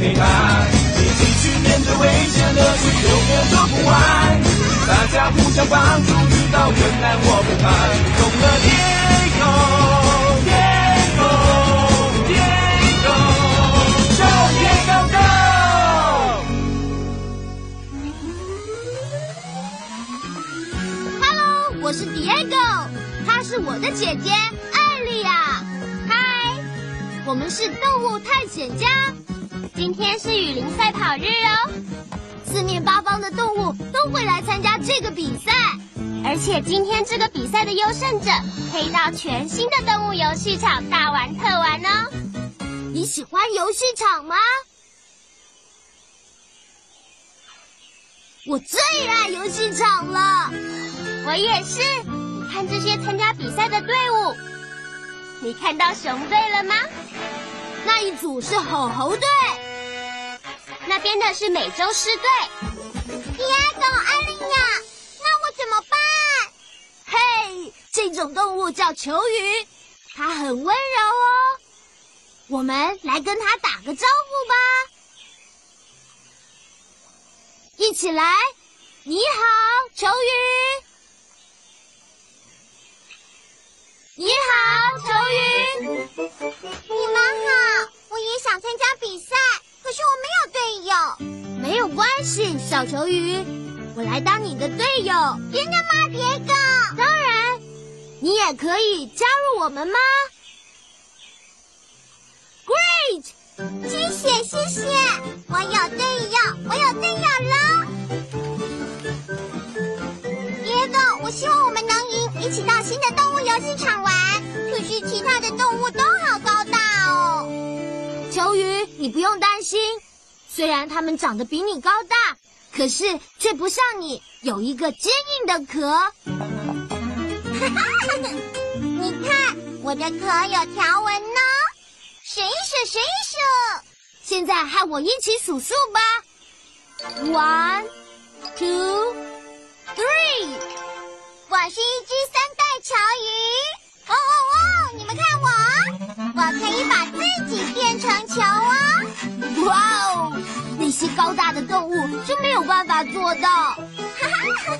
陪他。一起去面对危险，乐趣永远做不完。大家互相帮助，遇到困难我不怕。懂了，Diego Diego Diego，就 Diego Go。Hello，我是 Diego，她是我的姐姐艾莉亚。嗨，我们是动物探险家。今天是雨林赛跑日哦，四面八方的动物都会来参加这个比赛，而且今天这个比赛的优胜者可以到全新的动物游戏场大玩特玩哦。你喜欢游戏场吗？我最爱游戏场了。我也是。你看这些参加比赛的队伍，你看到熊队了吗？那一组是吼猴队，那边的是美洲狮队。迪亚狗、艾丽亚，那我怎么办？嘿，这种动物叫球鱼，它很温柔哦。我们来跟它打个招呼吧，一起来！你好，球鱼。你好，球鱼。你们好，我也想参加比赛。没有关系，小球鱼，我来当你的队友。真的吗，别哥？当然，你也可以加入我们吗？Great！谢谢谢谢，我有队友，我有队友了。别哥，我希望我们能赢，一起到新的动物游戏场玩。可是其他的动物都好高大哦。球鱼，你不用担心，虽然它们长得比你高大，可是却不像你有一个坚硬的壳。你看，我的壳有条纹呢。数一数，数一数。现在和我一起数数吧。One, two, three。我是一只三代球鱼。哦哦哦！你们看我，我可以把自己变成球哦。哇哦！那些高大的动物就没有办法做到。哈哈，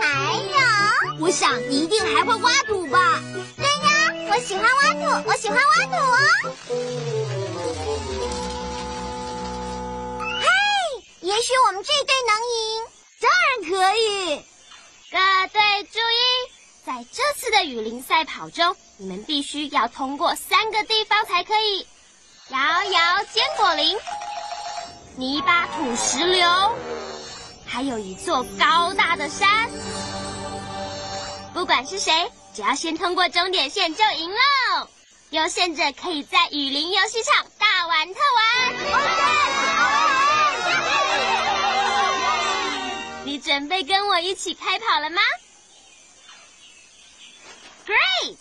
还有，我想你一定还会挖土吧？对呀，我喜欢挖土，我喜欢挖土哦。嘿，也许我们这队能赢。当然可以。各队注意，在这次的雨林赛跑中，你们必须要通过三个地方才可以：摇摇坚果林、泥巴土石流，还有一座高大的山。不管是谁，只要先通过终点线就赢喽！优胜者可以在雨林游戏场大玩特玩。你准备跟我一起开跑了吗？Great！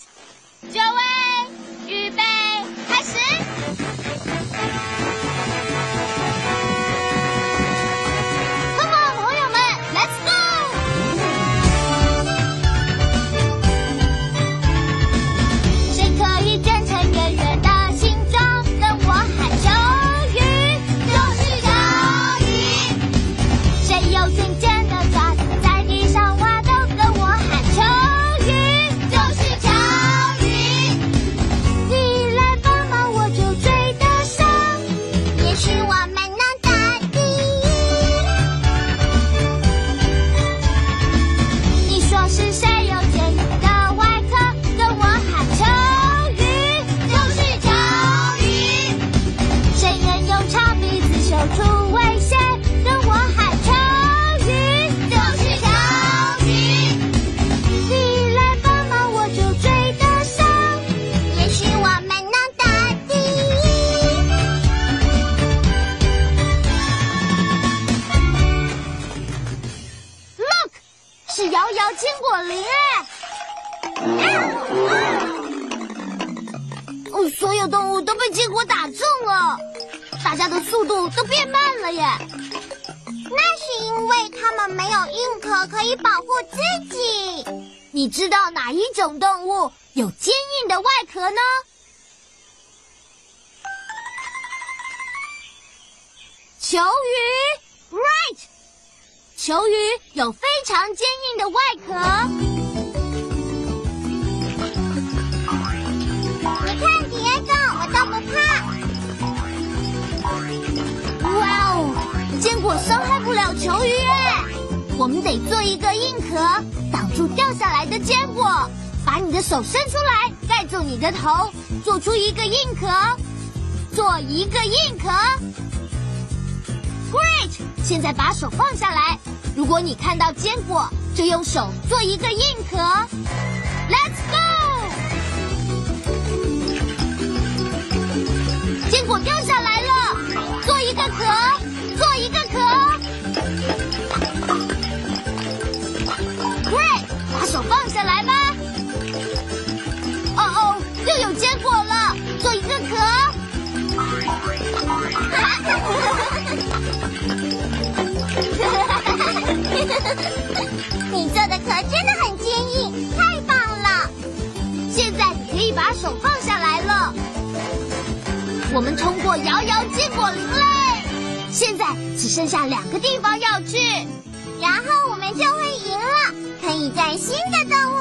就位，是摇摇坚果林哎！哦，所有动物都被坚果打中了，大家的速度都变慢了耶。那是因为它们没有硬壳可以保护自己。你知道哪一种动物有坚硬的外壳呢？球鱼，right。球鱼有非常坚硬的外壳。你看，迪埃哥，我都不怕。哇哦，坚果伤害不了球鱼哎！我们得做一个硬壳，挡住掉下来的坚果。把你的手伸出来，盖住你的头，做出一个硬壳，做一个硬壳。Great！现在把手放下来。如果你看到坚果，就用手做一个硬壳。Let's go！坚果掉下来 你做的壳真的很坚硬，太棒了！现在你可以把手放下来了。我们通过摇摇坚果林嘞，现在只剩下两个地方要去，然后我们就会赢了，可以在新的动物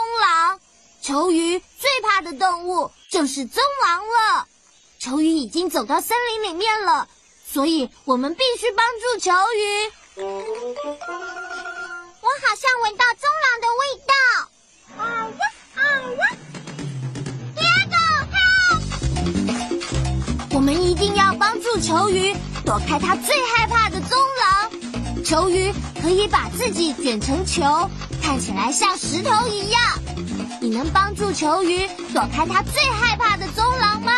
棕狼。球鱼最怕的动物就是棕狼了。球鱼已经走到森林里面了，所以我们必须帮助球鱼。我好像闻到棕狼的味道。啊哇啊哇！第二个，我们一定要帮助球鱼躲开它最害怕的棕狼。球鱼可以把自己卷成球，看起来像石头一样。你能帮助球鱼躲开它最害怕的棕狼吗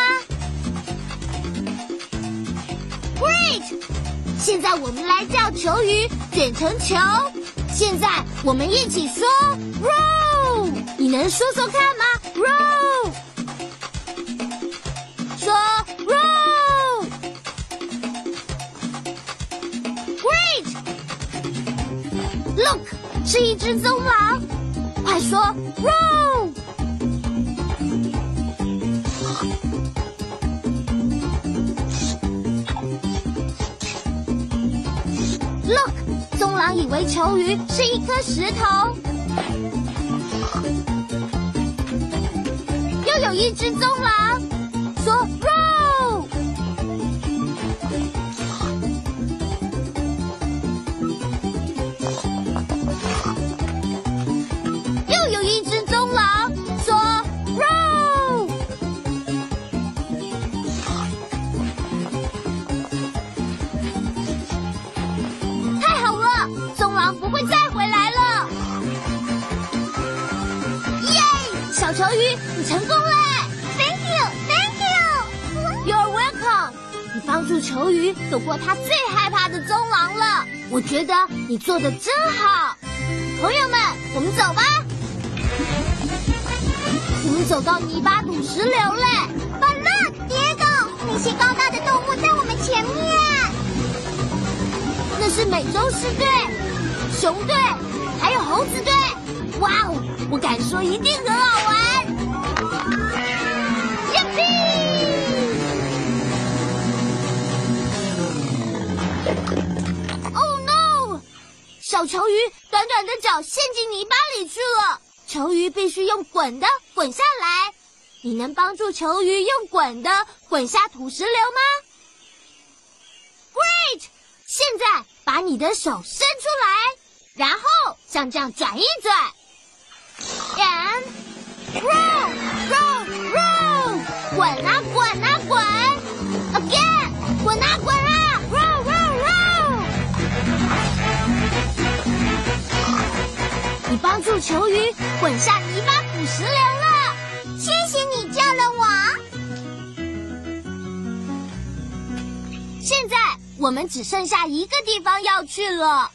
？Great！现在我们来叫球鱼卷成球。现在我们一起说 roll。你能说说看吗？roll。是一只棕狼，快说 roll。Look，棕狼以为球鱼是一颗石头。又有一只棕狼，帮助球鱼躲过它最害怕的棕狼了，我觉得你做的真好。朋友们，我们走吧。我们走到泥巴土石流嘞！巴乐，蝶狗，那些高大的动物在我们前面。那是美洲狮队、熊队，还有猴子队。哇哦，我敢说一定很好玩。小球鱼短短的脚陷进泥巴里去了。球鱼必须用滚的滚下来，你能帮助球鱼用滚的滚下土石流吗？Great！现在把你的手伸出来，然后像这样转一转，and roll roll roll，滚啊滚啊滚，again，滚啊滚帮助球鱼滚下泥巴捕石流了，谢谢你救了我。现在我们只剩下一个地方要去了，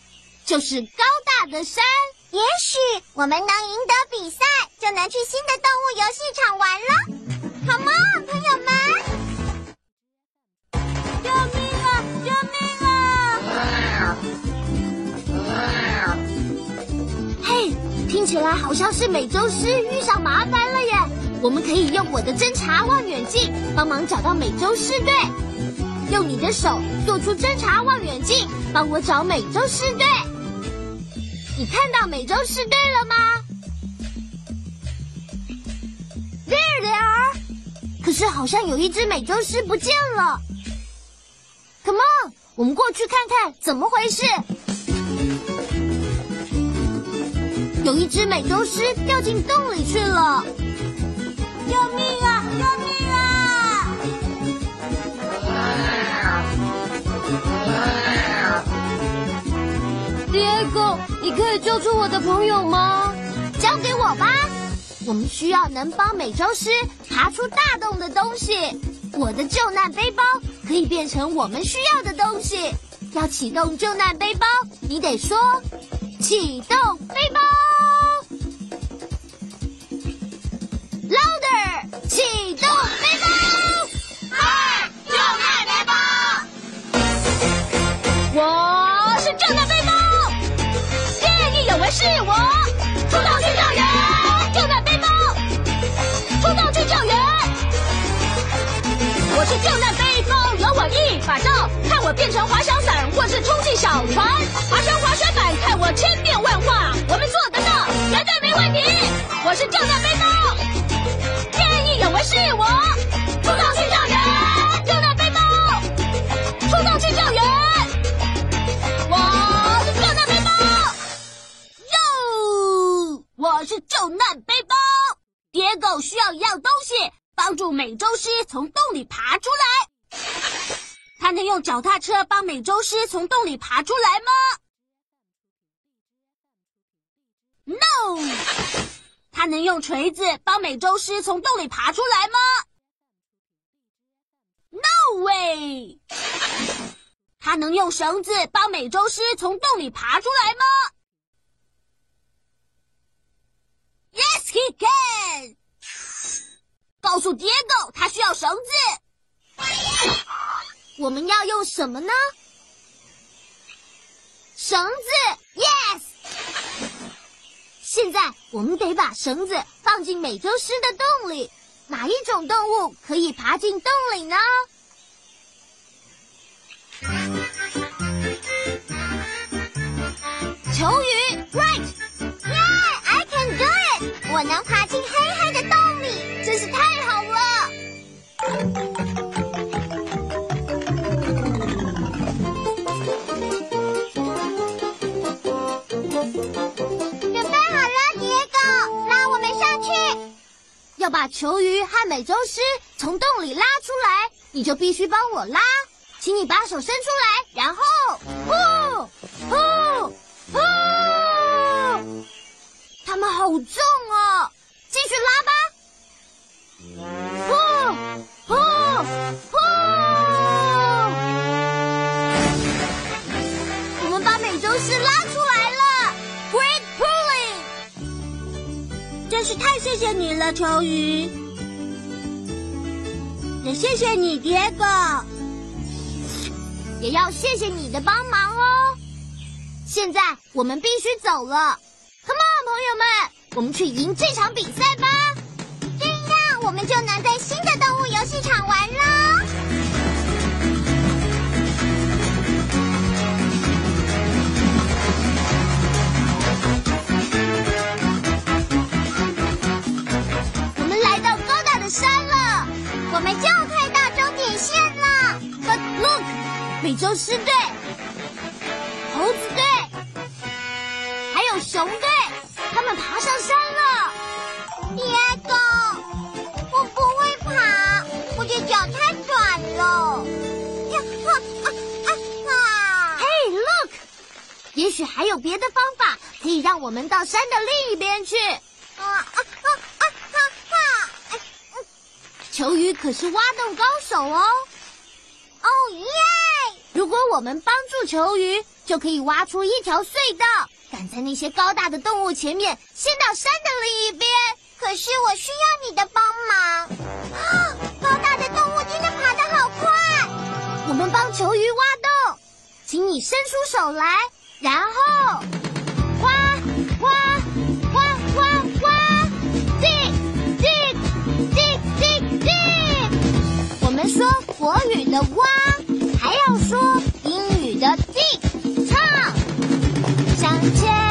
就是高大的山。也许我们能赢得比赛，就能去新的动物游戏场玩了。Come on，听起来好像是美洲狮遇上麻烦了耶。我们可以用我的侦察望远镜帮忙找到美洲狮队。用你的手做出侦察望远镜，帮我找美洲狮队。你看到美洲狮队了吗？There they are。可是好像有一只美洲狮不见了。Come on，我们过去看看怎么回事。有一只美洲狮掉进洞里去了。救命啊！救命啊！Diego，你可以救出我的朋友吗？交给我吧。我们需要能帮美洲狮爬出大洞的东西。我的救难背包可以变成我们需要的东西。要启动救难背包，你得说“启动背包启动背包。二，救难背包。我是救难背包，见义勇为是我，出动去救援，救难背包，出动去救援。我是救难背包，有我一把刀，看我变成滑翔伞或是充气小船，爬上滑雪板，看我千变万化，我们做得到，绝对没问题。我是救难背包，见义勇为是我，出动去救援，救难背包，出动去救援。我是救难背包，哟！我是救难背包。野狗需要一样东西，帮助美洲狮从洞里爬出来。它能用脚踏车帮美洲狮从洞里爬出来吗？No。能用锤子帮美洲狮从洞里爬出来吗？No way。他能用绳子帮美洲狮从洞里爬出来吗？Yes, he can。告诉爹狗，他需要绳子。我们要用什么呢？绳子，Yes。现在我们得把绳子放进美洲狮的洞里。哪一种动物可以爬进洞里呢？把球鱼和美洲狮从洞里拉出来，你就必须帮我拉。请你把手伸出来，然后呼呼呼！它们好重太谢谢你了，球鱼。也谢谢你，蝶哥。也要谢谢你的帮忙哦。现在我们必须走了，Come on，朋友们，我们去赢这场比赛吧！这样我们就能在新的动物游戏场玩了。我们就快到终点线了。But look，美洲狮队、猴子队还有熊队，他们爬上山了。蝶狗，我不会爬，我的脚太短了。呀啊啊啊啊！Hey look，也许还有别的方法可以让我们到山的另一边去。球鱼可是挖洞高手哦。哦耶！如果我们帮助球鱼，就可以挖出一条隧道，赶在那些高大的动物前面，先到山的另一边。可是我需要你的帮忙。啊，高大的动物真的爬得好快！我们帮球鱼挖洞，请你伸出手来，然后国语的哇，还要说英语的 D 唱，向前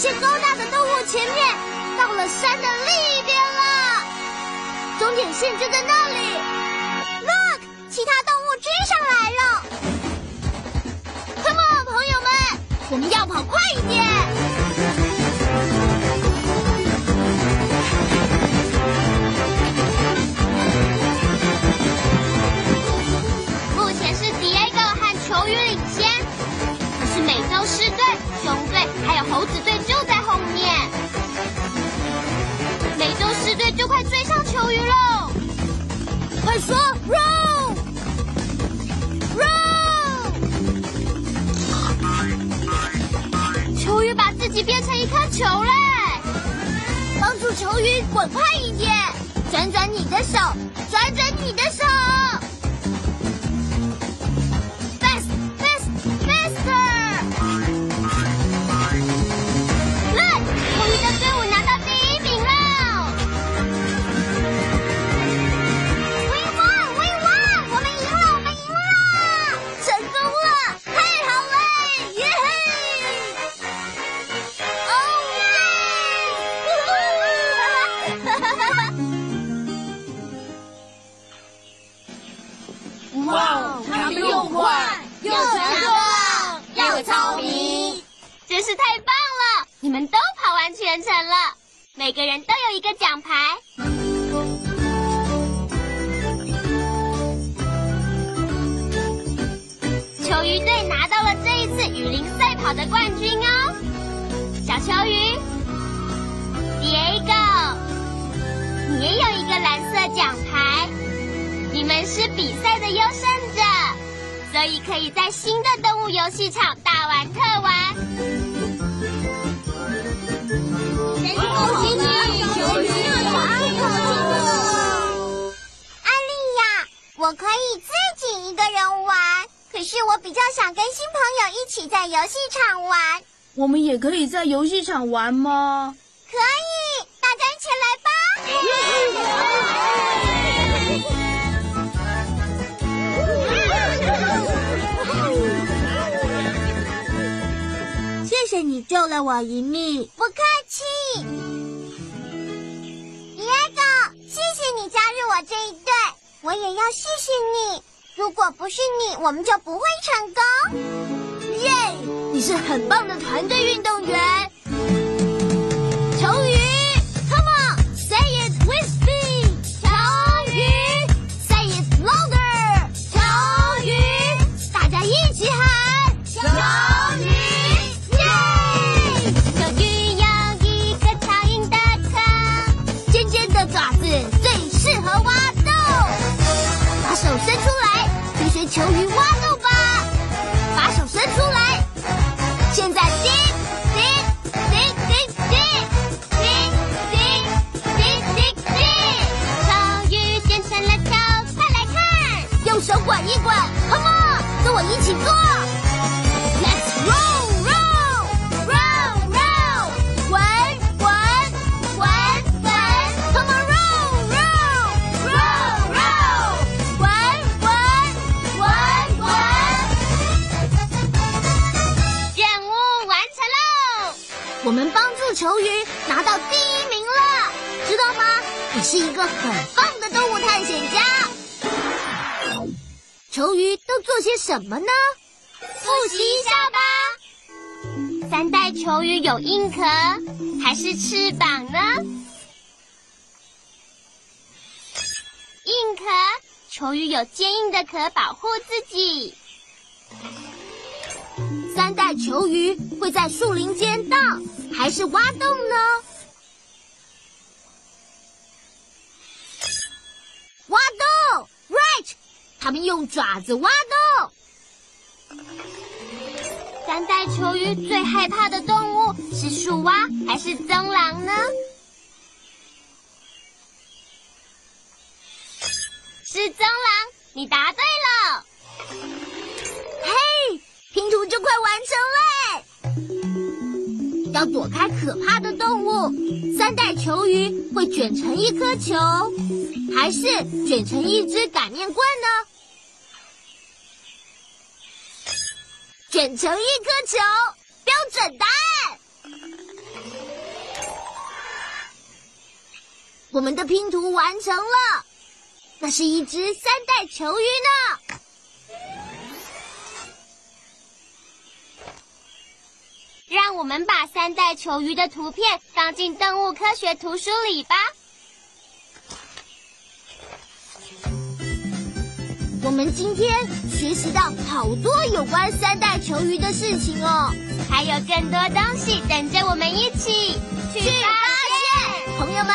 些高大的动物前面，到了山的另一边了。终点线就在那里。Look，其他动物追上来了。Come on，朋友们，我们要跑快一点。目前是 Diego 和球鱼领先，可是美洲狮队、熊队还有猴子队球嘞！帮助球鱼滚快一点，转转你的手，转转你的手每个人都有一个奖牌。球鱼队拿到了这一次雨林赛跑的冠军哦。小球鱼，Diego，你也有一个蓝色奖牌。你们是比赛的优胜者，所以可以在新的动物游戏场大玩特玩。可是我比较想跟新朋友一起在游戏场玩。我们也可以在游戏场玩吗？可以，大家一起来吧！谢谢你救了我一命。不客气。Diego，你加入我这一队，我也要谢谢你。如果不是你，我们就不会成功。耶！你是很棒的团队运动员。个很棒的动物探险家。球鱼都做些什么呢？复习一下吧。三代球鱼有硬壳还是翅膀呢？硬壳，球鱼有坚硬的壳保护自己。三代球鱼会在树林间荡，还是挖洞呢？挖洞他们用爪子挖洞。三代球鱼最害怕的动物是树蛙还是棕狼呢？是棕狼，你答对了。嘿，拼图就快完成嘞！要躲开可怕的动物，三代球鱼会卷成一颗球，还是卷成一只擀面棍呢？卷成一颗球，标准答案。我们的拼图完成了，那是一只三代球鱼呢。让我们把三代球鱼的图片放进动物科学图书里吧。我们今天学习到好多有关三代球鱼的事情哦，还有更多东西等着我们一起去发现。朋友们，